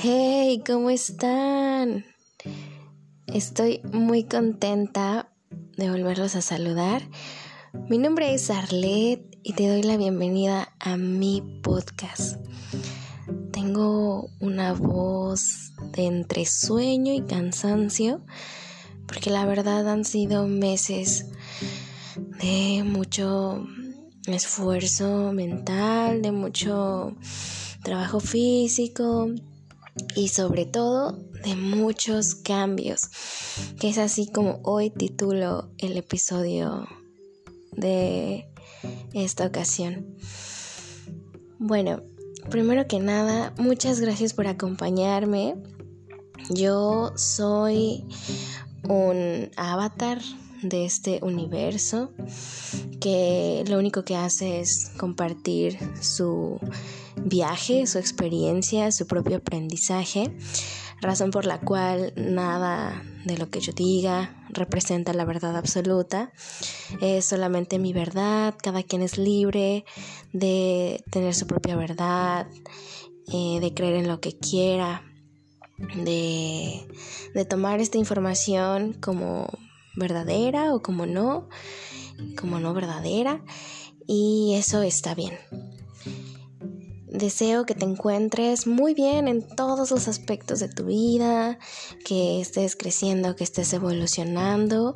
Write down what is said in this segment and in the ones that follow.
Hey, ¿cómo están? Estoy muy contenta de volverlos a saludar. Mi nombre es Arlette y te doy la bienvenida a mi podcast. Tengo una voz de entre sueño y cansancio porque la verdad han sido meses de mucho esfuerzo mental, de mucho trabajo físico y sobre todo de muchos cambios, que es así como hoy titulo el episodio de esta ocasión. Bueno, primero que nada, muchas gracias por acompañarme. Yo soy un avatar de este universo que lo único que hace es compartir su viaje, su experiencia, su propio aprendizaje, razón por la cual nada de lo que yo diga representa la verdad absoluta, es solamente mi verdad, cada quien es libre de tener su propia verdad, eh, de creer en lo que quiera, de, de tomar esta información como verdadera o como no, como no verdadera, y eso está bien. Deseo que te encuentres muy bien en todos los aspectos de tu vida, que estés creciendo, que estés evolucionando.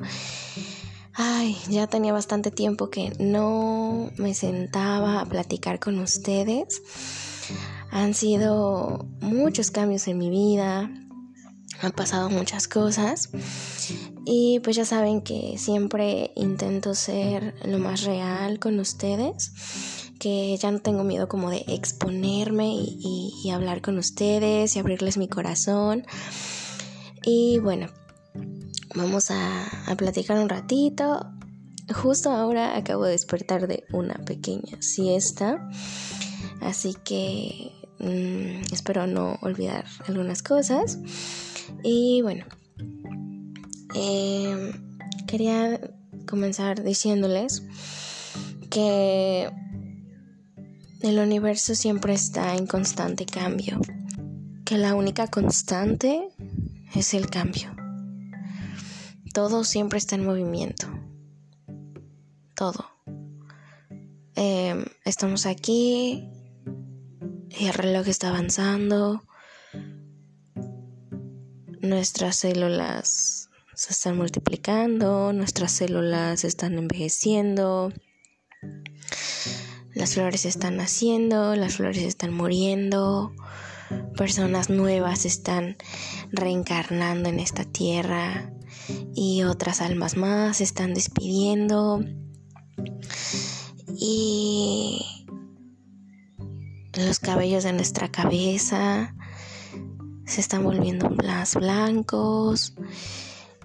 Ay, ya tenía bastante tiempo que no me sentaba a platicar con ustedes. Han sido muchos cambios en mi vida, han pasado muchas cosas y pues ya saben que siempre intento ser lo más real con ustedes, que ya no tengo miedo como de exponerme y, hablar con ustedes y abrirles mi corazón. Y bueno, vamos a, platicar un ratito. Justo ahora acabo de despertar de una pequeña siesta, así que mm, espero no olvidar algunas cosas. Y bueno, eh, quería comenzar diciéndoles que el universo siempre está en constante cambio, que la única constante es el cambio. Todo siempre está en movimiento. Todo. Eh, estamos aquí y el reloj está avanzando nuestras células se están multiplicando, nuestras células están envejeciendo, las flores están naciendo, las flores están muriendo, personas nuevas están reencarnando en esta tierra y otras almas más se están despidiendo. Y los cabellos de nuestra cabeza se están volviendo más blancos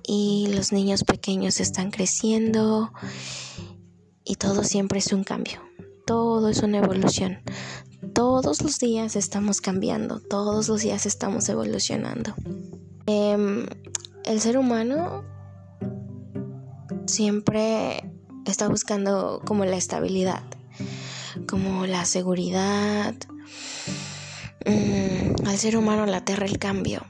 y los niños pequeños están creciendo y todo siempre es un cambio, todo es una evolución. Todos los días estamos cambiando, todos los días estamos evolucionando. Em, el ser humano siempre está buscando como la estabilidad, como la seguridad, Mm, al ser humano le aterra el cambio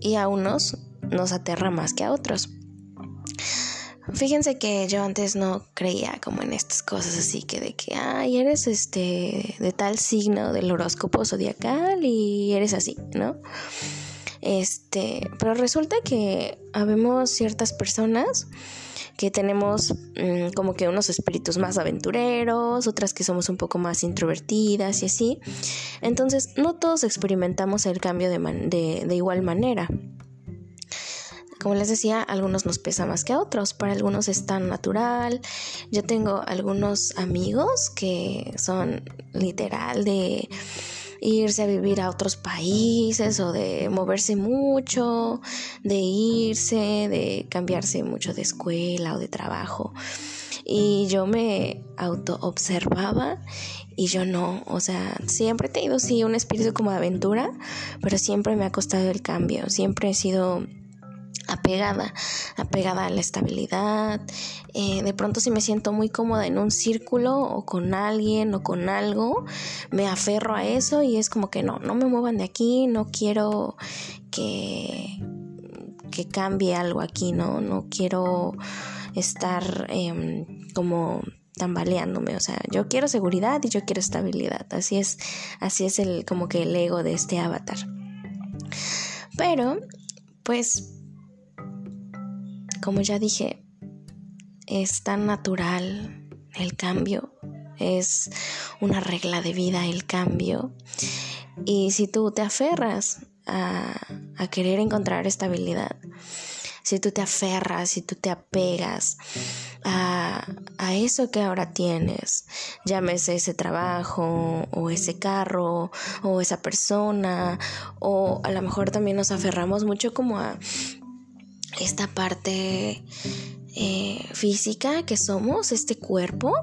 y a unos nos aterra más que a otros. Fíjense que yo antes no creía como en estas cosas así que de que, ay, eres este de tal signo del horóscopo zodiacal y eres así, ¿no? Este, pero resulta que habemos ciertas personas que tenemos mm, como que unos espíritus más aventureros, otras que somos un poco más introvertidas y así. Entonces, no todos experimentamos el cambio de, de igual manera. Como les decía, algunos nos pesa más que a otros, para algunos es tan natural. Yo tengo algunos amigos que son literal de irse a vivir a otros países o de moverse mucho, de irse, de cambiarse mucho de escuela o de trabajo. Y yo me auto observaba y yo no, o sea, siempre he tenido sí un espíritu como de aventura, pero siempre me ha costado el cambio, siempre he sido apegada, apegada a la estabilidad. Eh, de pronto si me siento muy cómoda en un círculo o con alguien o con algo, me aferro a eso y es como que no, no me muevan de aquí, no quiero que, que cambie algo aquí, no, no quiero estar em, como tambaleándome, o sea, yo quiero seguridad y yo quiero estabilidad, así es, así es el como que el ego de este avatar. Pero, pues, como ya dije, es tan natural el cambio, es una regla de vida el cambio. Y si tú te aferras a, querer encontrar estabilidad, si tú te aferras, si tú te apegas a, a, eso que ahora tienes, llámese ese trabajo o ese carro o esa persona o a lo mejor también nos aferramos mucho como a esta parte eh, física que somos, este cuerpo,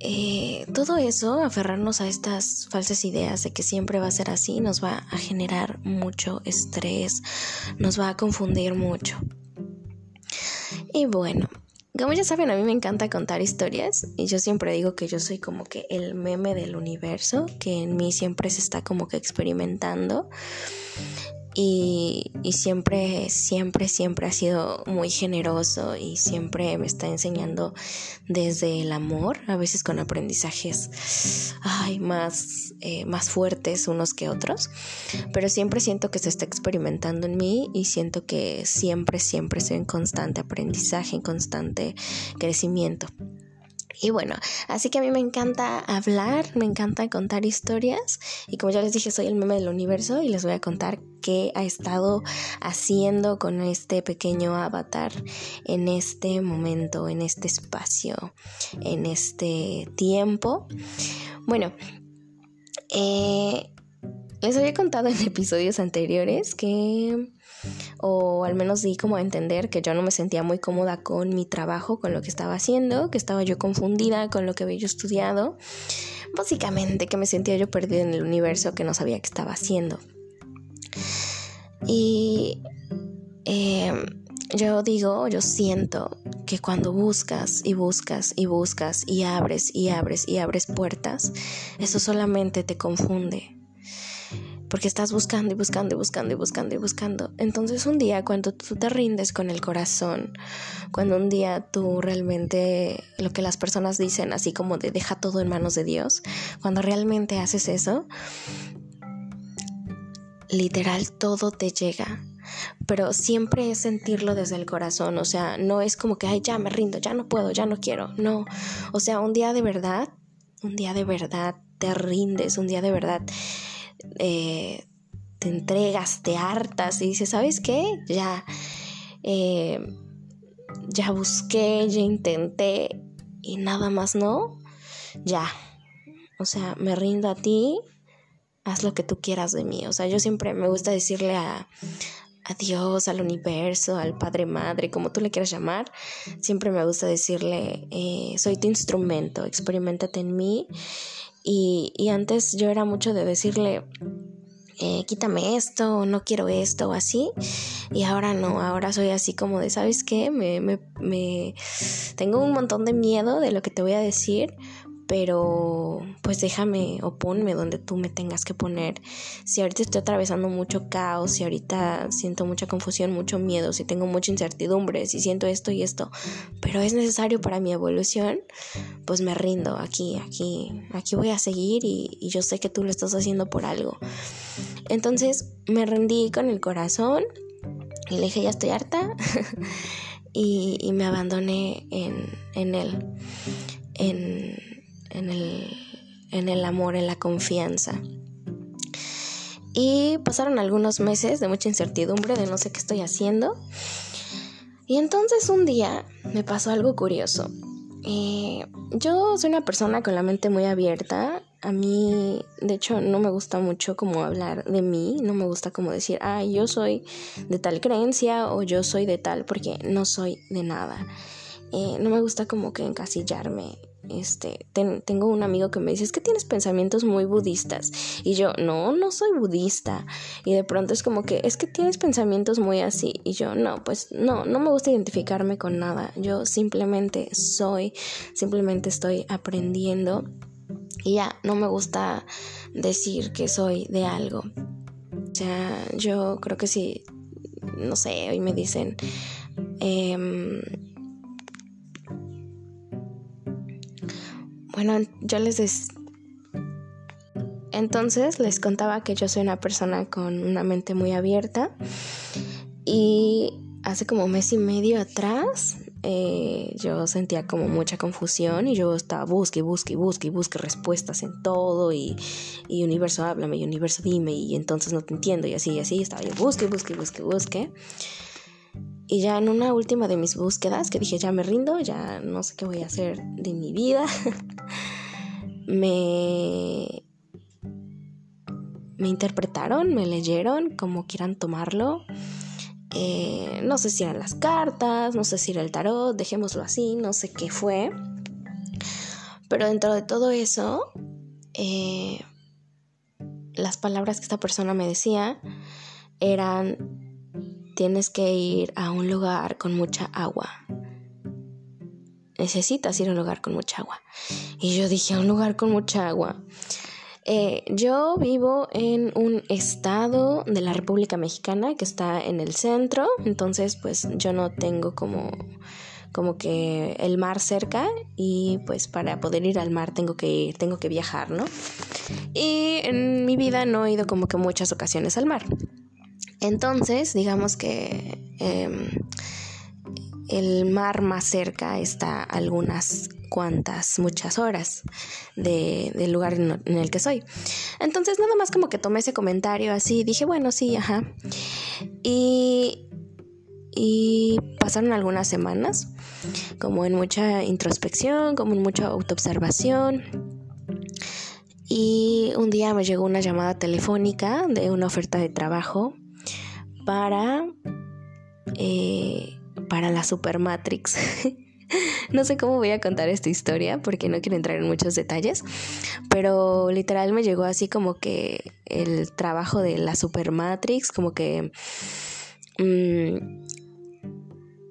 eh, todo eso, aferrarnos a estas falsas ideas de que siempre va a ser así, nos va a generar mucho estrés, nos va a confundir mucho. Y bueno, como ya saben, a mí me encanta contar historias y yo siempre digo que yo soy como que el meme del universo, que en mí siempre se está como que experimentando y, siempre, siempre, siempre ha sido muy generoso y siempre me está enseñando desde el amor, a veces con aprendizajes ay, más, eh, más fuertes unos que otros, pero siempre siento que se está experimentando en mí y siento que siempre, siempre estoy en constante aprendizaje, en constante crecimiento. Y bueno, así que a mí me encanta hablar, me encanta contar historias y como ya les dije, soy el meme del universo y les voy a contar qué ha estado haciendo con este pequeño avatar en este momento, en este espacio, en este tiempo. Bueno, eh, les había contado en episodios anteriores que o al menos di como a entender que yo no me sentía muy cómoda con mi trabajo, con lo que estaba haciendo, que estaba yo confundida con lo que había yo estudiado, básicamente que me sentía yo perdida en el universo que no sabía qué estaba haciendo. Y em, yo digo, yo siento que cuando buscas y buscas y buscas y abres y abres y abres puertas, eso solamente te confunde porque estás buscando y buscando y buscando y buscando y buscando. Entonces un día cuando tú te rindes con el corazón, cuando un día tú realmente lo que las personas dicen así como de deja todo en manos de Dios, cuando realmente haces eso, literal todo te llega. Pero siempre es sentirlo desde el corazón, o sea, no es como que, ay, ya me rindo, ya no puedo, ya no quiero, no. O sea, un día de verdad, un día de verdad te rindes, un día de verdad eh, te entregas, te hartas y dices, ¿sabes qué? Ya, eh, ya busqué, ya intenté y nada más no, ya. O sea, me rindo a ti, haz lo que tú quieras de mí. O sea, yo siempre me gusta decirle a, a Dios, al universo, al Padre Madre, como tú le quieras llamar, siempre me gusta decirle, eh, soy tu instrumento, experimentate en mí y, antes yo era mucho de decirle, eh, quítame esto, no quiero esto, o así. Y ahora no, ahora soy así como de, ¿sabes qué? Me, me, me, tengo un montón de miedo de lo que te voy a decir, pero pues déjame o ponme donde tú me tengas que poner. Si ahorita estoy atravesando mucho caos, si ahorita siento mucha confusión, mucho miedo, si tengo mucha incertidumbre, si siento esto y esto, pero es necesario para mi evolución, pues me rindo aquí, aquí, aquí voy a seguir y, yo sé que tú lo estás haciendo por algo. Entonces me rendí con el corazón y le dije, ya estoy harta. y, me abandoné en, en él. En el, en el amor, en la confianza. Y pasaron algunos meses de mucha incertidumbre, de no sé qué estoy haciendo. Y entonces un día me pasó algo curioso. Eh, yo soy una persona con la mente muy abierta. A mí, de hecho, no me gusta mucho como hablar de mí. No me gusta como decir, ah, yo soy de tal creencia o yo soy de tal, porque no soy de nada. Eh, no me gusta como que encasillarme este, tengo un amigo que me dice, es que tienes pensamientos muy budistas. Y yo, no, no soy budista. Y de pronto es como que, es que tienes pensamientos muy así. Y yo, no, pues no, no me gusta identificarme con nada. Yo simplemente soy, simplemente estoy aprendiendo. Y ya, no me gusta decir que soy de algo. O sea, yo creo que si, no sé, hoy me dicen... Eh, Bueno, yo les... Des... Entonces les contaba que yo soy una persona con una mente muy abierta y hace como mes y medio atrás eh, yo sentía como mucha confusión y yo estaba busque, busque, busque, busque respuestas en todo y, y universo háblame y universo dime y entonces no te entiendo y así y así estaba yo busque, busque, busque, busque. Y ya en una última de mis búsquedas, que dije, ya me rindo, ya no sé qué voy a hacer de mi vida, me, me interpretaron, me leyeron, como quieran tomarlo. Eh, no sé si eran las cartas, no sé si era el tarot, dejémoslo así, no sé qué fue. Pero dentro de todo eso, eh, las palabras que esta persona me decía eran tienes que ir a un lugar con mucha agua. Necesitas ir a un lugar con mucha agua. Y yo dije, a un lugar con mucha agua. Eh, yo vivo en un estado de la República Mexicana que está en el centro, entonces pues yo no tengo como, como que el mar cerca y pues para poder ir al mar tengo que ir, tengo que viajar, ¿no? Y en mi vida no he ido como que muchas ocasiones al mar. Entonces, digamos que em, el mar más cerca está algunas cuantas, muchas horas del lugar en, el que soy. Entonces, nada más como que tomé ese comentario así, dije, bueno, sí, ajá. Y, y pasaron algunas semanas, como en mucha introspección, como en mucha autoobservación. Y un día me llegó una llamada telefónica de una oferta de trabajo para, eh, para la Supermatrix. no sé cómo voy a contar esta historia porque no quiero entrar en muchos detalles, pero literal me llegó así como que el trabajo de la Supermatrix, como que... Mm,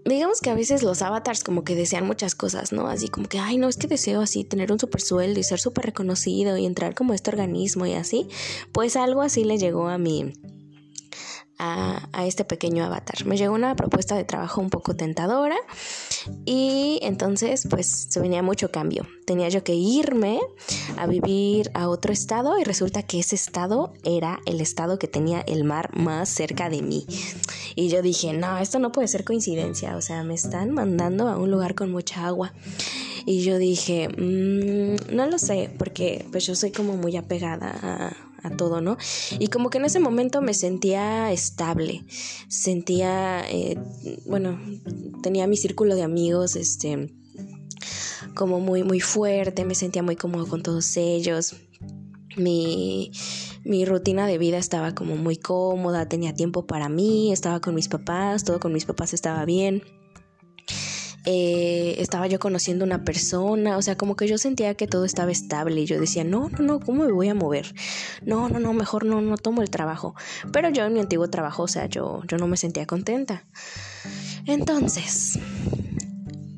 digamos que a veces los avatars como que desean muchas cosas, ¿no? Así como que, ay, no, es que deseo así tener un super sueldo y ser súper reconocido y entrar como este organismo y así. Pues algo así le llegó a mi, a, este pequeño avatar. Me llegó una propuesta de trabajo un poco tentadora y entonces pues se venía mucho cambio. Tenía yo que irme a vivir a otro estado y resulta que ese estado era el estado que tenía el mar más cerca de mí. Y yo dije, no, esto no puede ser coincidencia, o sea, me están mandando a un lugar con mucha agua. Y yo dije, mm, no lo sé, porque pues yo soy como muy apegada a, a todo, ¿no? Y como que en ese momento me sentía estable, sentía, eh, bueno, tenía mi círculo de amigos, este, como muy, muy fuerte, me sentía muy cómodo con todos ellos. Mi, mi rutina de vida estaba como muy cómoda, tenía tiempo para mí, estaba con mis papás, todo con mis papás estaba bien. Eh, estaba yo conociendo una persona, o sea, como que yo sentía que todo estaba estable y yo decía, no, no, no, ¿cómo me voy a mover? No, no, no, mejor no, no tomo el trabajo. Pero yo en mi antiguo trabajo, o sea, yo, yo no me sentía contenta. Entonces,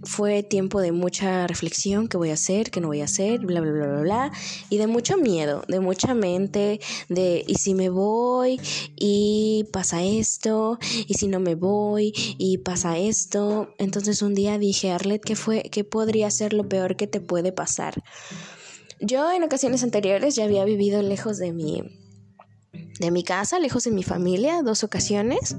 fue tiempo de mucha reflexión, qué voy a hacer, qué no voy a hacer, bla, bla, bla, bla, bla, y de mucho miedo, de mucha mente, de, ¿y si me voy? Y pasa esto, ¿y si no me voy? Y pasa esto. Entonces un día dije, Arlet, ¿qué fue, qué podría ser lo peor que te puede pasar? Yo en ocasiones anteriores ya había vivido lejos de mi de mi casa, lejos de mi familia, dos ocasiones,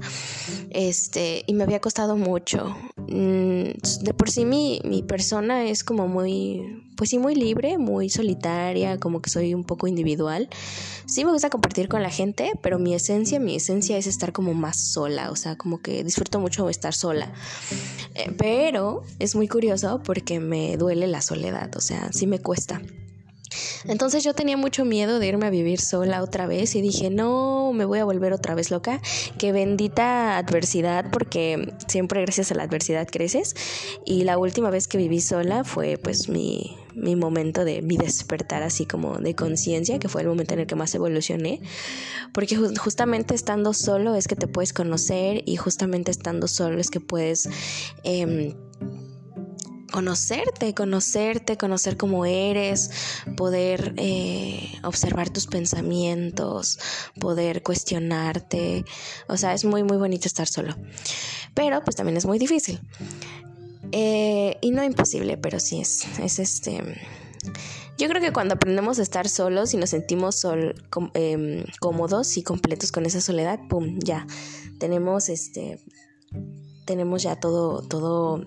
este, y me había costado mucho. Mm, de por sí mi, mi persona es como muy, pues sí, muy libre, muy solitaria, como que soy un poco individual. Sí me gusta compartir con la gente, pero mi esencia, mi esencia es estar como más sola, o sea, como que disfruto mucho estar sola. Eh, pero es muy curioso porque me duele la soledad, o sea, sí me cuesta. Entonces yo tenía mucho miedo de irme a vivir sola otra vez y dije, no, me voy a volver otra vez loca. Que bendita adversidad porque siempre gracias a la adversidad creces. Y la última vez que viví sola fue pues mi, mi momento de mi despertar así como de conciencia, que fue el momento en el que más evolucioné, porque justamente estando solo es que te puedes conocer y justamente estando solo es que puedes... Eh, conocerte, conocerte, conocer cómo eres, poder eh, observar tus pensamientos, poder cuestionarte. O sea, es muy, muy bonito estar solo. Pero pues también es muy difícil. Eh, y no imposible, pero sí es, es este... Yo creo que cuando aprendemos a estar solos y nos sentimos em, cómodos y completos con esa soledad, pum, ya tenemos este tenemos ya todo todo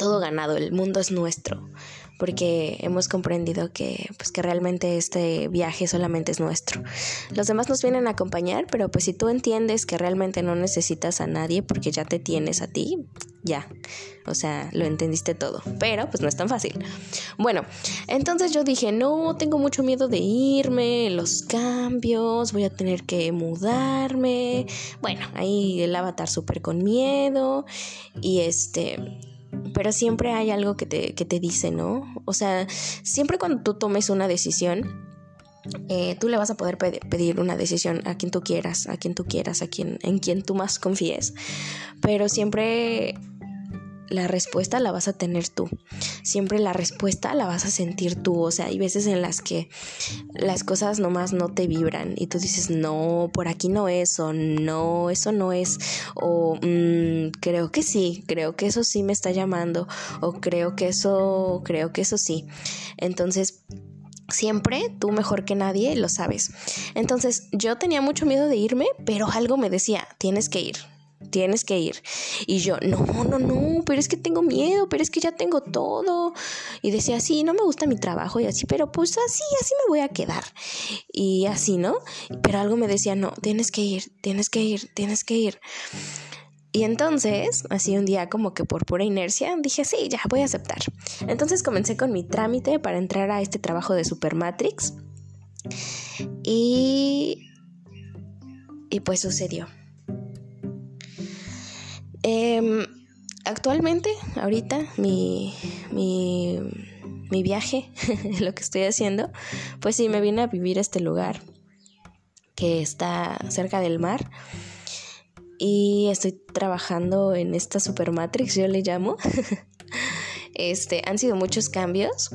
todo ganado, el mundo es nuestro, porque hemos comprendido que, pues, que realmente este viaje solamente es nuestro. Los demás nos vienen a acompañar, pero pues si tú entiendes que realmente no necesitas a nadie porque ya te tienes a ti, ya. O sea, lo entendiste todo. Pero pues no es tan fácil. Bueno, entonces yo dije, no, tengo mucho miedo de irme, los cambios, voy a tener que mudarme. Bueno, ahí el avatar súper con miedo. Y este, pero siempre hay algo que te, que te dice, ¿no? O sea, siempre cuando tú tomes una decisión, eh, tú le vas a poder pedir una decisión a quien tú quieras, a quien tú quieras, a quien, en quien tú más confíes. Pero siempre la respuesta la vas a tener tú. Siempre la respuesta la vas a sentir tú. O sea, hay veces en las que las cosas nomás no te vibran y tú dices, no, por aquí no es, o no, eso no es, o mm, creo que sí, creo que eso sí me está llamando, o creo que eso, creo que eso sí. Entonces, Siempre tú mejor que nadie lo sabes. Entonces yo tenía mucho miedo de irme, pero algo me decía, tienes que ir, tienes que ir. Y yo, no, no, no, pero es que tengo miedo, pero es que ya tengo todo. Y decía, sí, no me gusta mi trabajo y así, pero pues así, así me voy a quedar. Y así, ¿no? Pero algo me decía, no, tienes que ir, tienes que ir, tienes que ir. Y entonces, así un día como que por pura inercia, dije, sí, ya voy a aceptar. Entonces comencé con mi trámite para entrar a este trabajo de Supermatrix. Y... Y pues sucedió. Actualmente, ahorita, mi, mi, mi viaje, lo que estoy haciendo, pues sí, me vine a vivir a este lugar que está cerca del mar y estoy trabajando en esta Supermatrix, yo le llamo. este, han sido muchos cambios,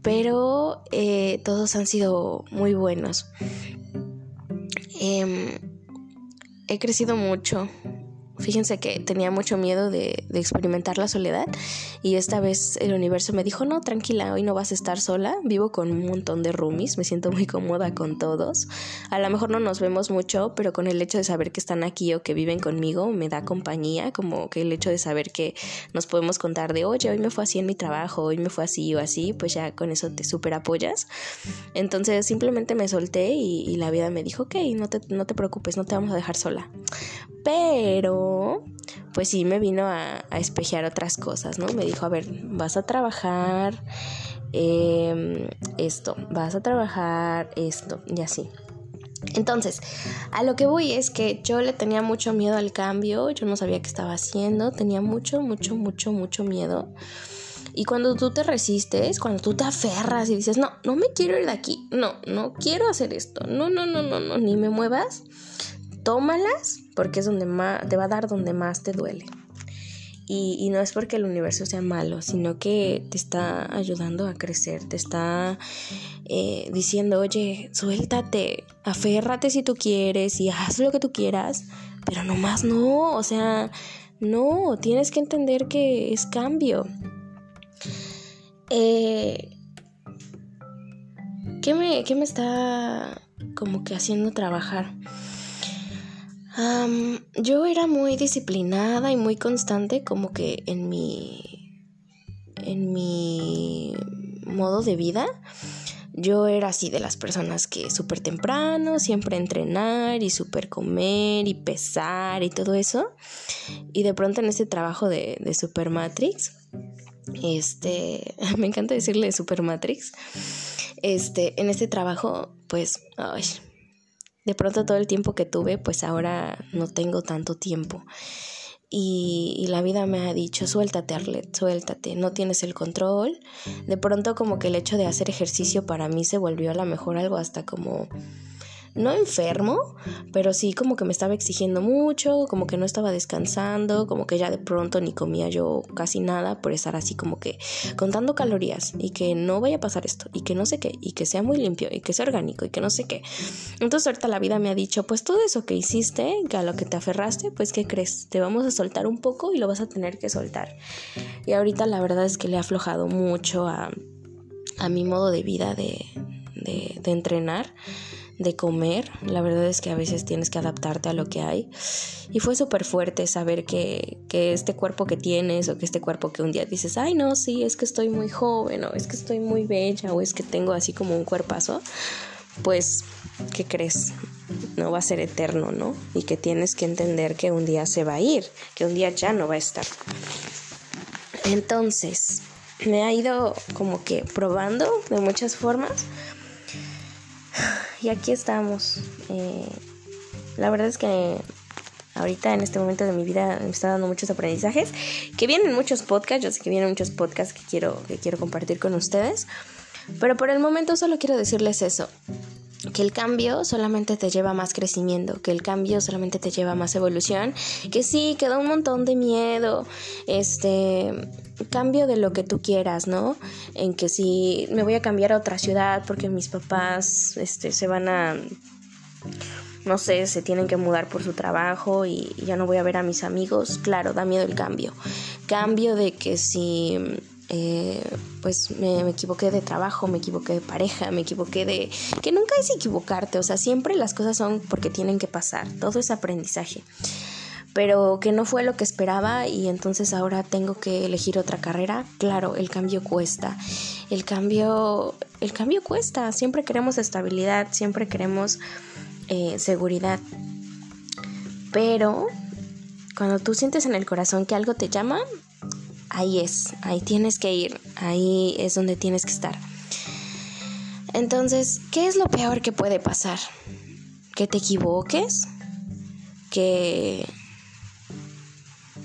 pero eh, todos han sido muy buenos. Em, he crecido mucho, Fíjense que tenía mucho miedo de, experimentar la soledad y esta vez el universo me dijo, no, tranquila, hoy no vas a estar sola, vivo con un montón de roomies, me siento muy cómoda con todos. A lo mejor no nos vemos mucho, pero con el hecho de saber que están aquí o que viven conmigo me da compañía, como que el hecho de saber que nos podemos contar de, oye, hoy me fue así en mi trabajo, hoy me fue así o así, pues ya con eso te super apoyas. Entonces simplemente me solté y, la vida me dijo, ok, no te, no te preocupes, no te vamos a dejar sola. Pero, pues sí me vino a, a espejear otras cosas, ¿no? Dijo, a ver, vas a trabajar em, esto, vas a trabajar esto y así. Entonces, a lo que voy es que yo le tenía mucho miedo al cambio, yo no sabía qué estaba haciendo, tenía mucho, mucho, mucho, mucho miedo. Y cuando tú te resistes, cuando tú te aferras y dices, no, no me quiero ir de aquí, no, no quiero hacer esto, no, no, no, no, no, ni me muevas, tómalas porque es donde más, te va a dar donde más te duele. Y, no es porque el universo sea malo, sino que te está ayudando a crecer, te está eh, diciendo, oye, suéltate, aférrate si tú quieres y haz lo que tú quieras, pero nomás no, o sea, no, tienes que entender que es cambio. Eh, ¿qué, me, ¿Qué me está como que haciendo trabajar? Yo era muy disciplinada y muy constante como que en mi en mi modo de vida yo era así de las personas que súper temprano, siempre entrenar y súper comer y pesar y todo eso. Y de pronto en este trabajo de, de Super Matrix, este, me encanta decirle Super Matrix, este, en este trabajo, pues, de pronto todo el tiempo que tuve, pues ahora no tengo tanto tiempo. Y, la vida me ha dicho, suéltate Arlet, suéltate, no tienes el control. De pronto como que el hecho de hacer ejercicio para mí se volvió a lo mejor algo hasta como no enfermo, pero sí como que me estaba exigiendo mucho, como que no estaba descansando, como que ya de pronto ni comía yo casi nada por estar así como que contando calorías y que no vaya a pasar esto y que no sé qué y que sea muy limpio y que sea orgánico y que no sé qué. Entonces ahorita la vida me ha dicho, pues todo eso que hiciste, que a lo que te aferraste, pues ¿qué crees? Te vamos a soltar un poco y lo vas a tener que soltar. Y ahorita la verdad es que le he aflojado mucho a, a mi modo de vida de, de entrenar de comer. La verdad es que a veces tienes que adaptarte a lo que hay. Y fue súper fuerte saber que, que, este cuerpo que tienes o que este cuerpo que un día dices, ay no, sí, es que estoy muy joven o es que estoy muy bella o es que tengo así como un cuerpazo, pues, ¿qué crees? No va a ser eterno, ¿no? Y que tienes que entender que un día se va a ir, que un día ya no va a estar. Entonces, me ha ido como que probando de muchas formas y aquí estamos. Eh, la verdad es que ahorita en este momento de mi vida me está dando muchos aprendizajes. Que vienen muchos podcasts, yo sé que vienen muchos podcasts que quiero, que quiero compartir con ustedes. Pero por el momento solo quiero decirles eso. Que el cambio solamente te lleva a más crecimiento, que el cambio solamente te lleva a más evolución, que sí, queda un montón de miedo, este, cambio de lo que tú quieras, ¿no? En que si me voy a cambiar a otra ciudad porque mis papás este, se van a, no sé, se tienen que mudar por su trabajo y ya no voy a ver a mis amigos, claro, da miedo el cambio. Cambio de que si... Eh, pues me, equivoqué de trabajo, me equivoqué de pareja, me equivoqué de... que nunca es equivocarte, o sea, siempre las cosas son porque tienen que pasar, todo es aprendizaje pero que no fue lo que esperaba y entonces ahora tengo que elegir otra carrera. Claro, el cambio cuesta. El cambio, el cambio cuesta. Siempre queremos estabilidad, siempre queremos eh, seguridad. Pero cuando tú sientes en el corazón que algo te llama, ahí es, ahí tienes que ir, ahí es donde tienes que estar. Entonces, ¿qué es lo peor que puede pasar? Que te equivoques, que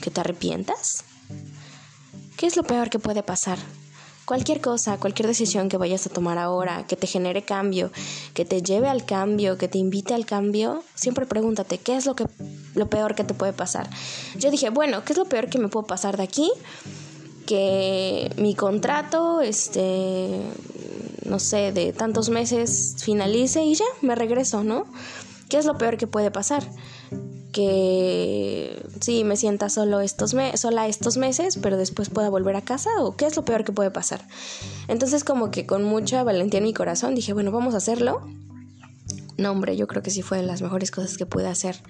¿Que te arrepientas? ¿Qué es lo peor que puede pasar? Cualquier cosa, cualquier decisión que vayas a tomar ahora, que te genere cambio, que te lleve al cambio, que te invite al cambio, siempre pregúntate, ¿qué es lo, que, lo peor que te puede pasar? Yo dije, bueno, ¿qué es lo peor que me puede pasar de aquí? Que mi contrato, este, no sé, de tantos meses finalice y ya, me regreso, ¿no? ¿Qué es lo peor que puede pasar? Que sí me sienta solo estos sola estos meses, pero después pueda volver a casa o qué es lo peor que puede pasar. Entonces como que con mucha valentía en mi corazón dije, bueno, vamos a hacerlo. No, hombre, yo creo que sí fue de las mejores cosas que pude hacer.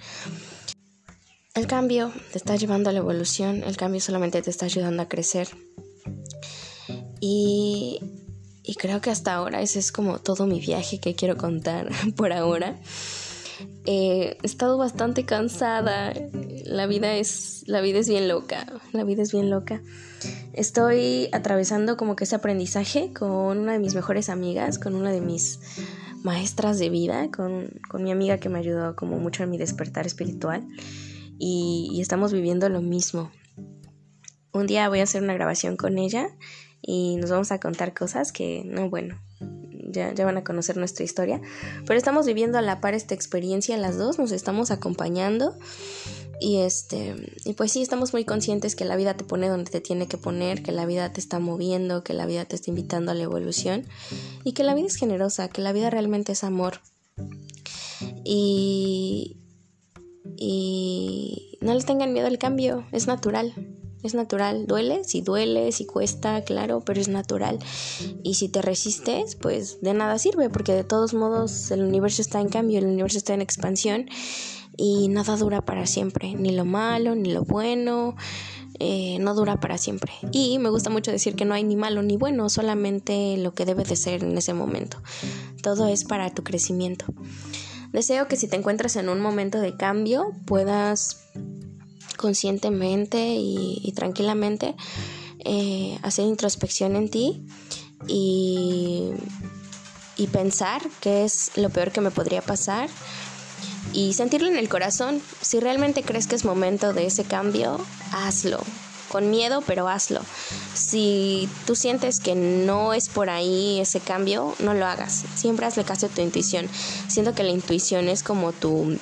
El cambio te está llevando a la evolución, el cambio solamente te está ayudando a crecer. Y, y creo que hasta ahora ese es como todo mi viaje que quiero contar por ahora. Eh, he estado bastante cansada. La vida es, la vida es bien loca. La vida es bien loca. Estoy atravesando como que ese aprendizaje con una de mis mejores amigas, con una de mis maestras de vida, con, mi amiga que me ayudó como mucho en mi despertar espiritual. Y estamos viviendo lo mismo. Un día voy a hacer una grabación con ella y nos vamos a contar cosas que, no, bueno, ya, van a conocer nuestra historia, pero estamos viviendo a la par esta experiencia las dos, nos estamos acompañando y este y pues sí estamos muy conscientes que la vida te pone donde te tiene que poner, que la vida te está moviendo, que la vida te está invitando a la evolución y que la vida es generosa, que la vida realmente es amor. Y y no le tengan miedo al cambio, es natural. Es natural, duele, si duele, si cuesta, claro, pero es natural. Y si te resistes, pues de nada sirve, porque de todos modos el universo está en cambio, el universo está en expansión y nada dura para siempre, ni lo malo, ni lo bueno, eh, no dura para siempre. Y me gusta mucho decir que no hay ni malo ni bueno, solamente lo que debe de ser en ese momento. Todo es para tu crecimiento. Deseo que si te encuentras en un momento de cambio puedas conscientemente y, tranquilamente eh, hacer introspección en ti y, y pensar qué es lo peor que me podría pasar y sentirlo en el corazón. Si realmente crees que es momento de ese cambio, hazlo. Con miedo, pero hazlo. Si tú sientes que no es por ahí ese cambio, no lo hagas. Siempre hazle caso a tu intuición. Siento que la intuición es como tu,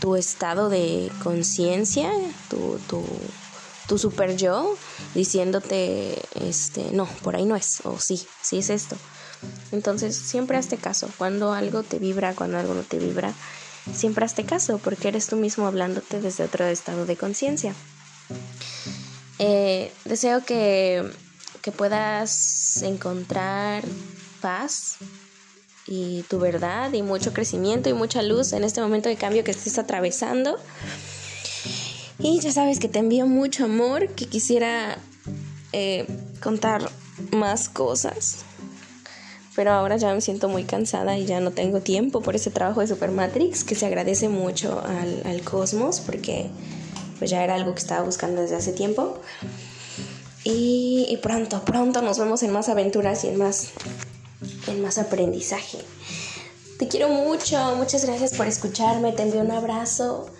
tu estado de conciencia, tu, tu, tu super yo, diciéndote, este, no, por ahí no es, o sí, sí es esto. Entonces, siempre hazte caso. Cuando algo te vibra, cuando algo no te vibra, siempre hazte caso porque eres tú mismo hablándote desde otro estado de conciencia. Eh, deseo que, que puedas encontrar paz y tu verdad y mucho crecimiento y mucha luz en este momento de cambio que estés atravesando. Y ya sabes que te envío mucho amor, que quisiera eh, contar más cosas pero ahora ya me siento muy cansada y ya no tengo tiempo por ese trabajo de Supermatrix que se agradece mucho al, cosmos porque pues ya era algo que estaba buscando desde hace tiempo. Y, y, pronto, pronto nos vemos en más aventuras y en más, en más aprendizaje. Te quiero mucho, muchas gracias por escucharme, te envío un abrazo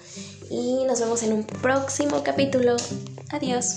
y nos vemos en un próximo capítulo. Adiós.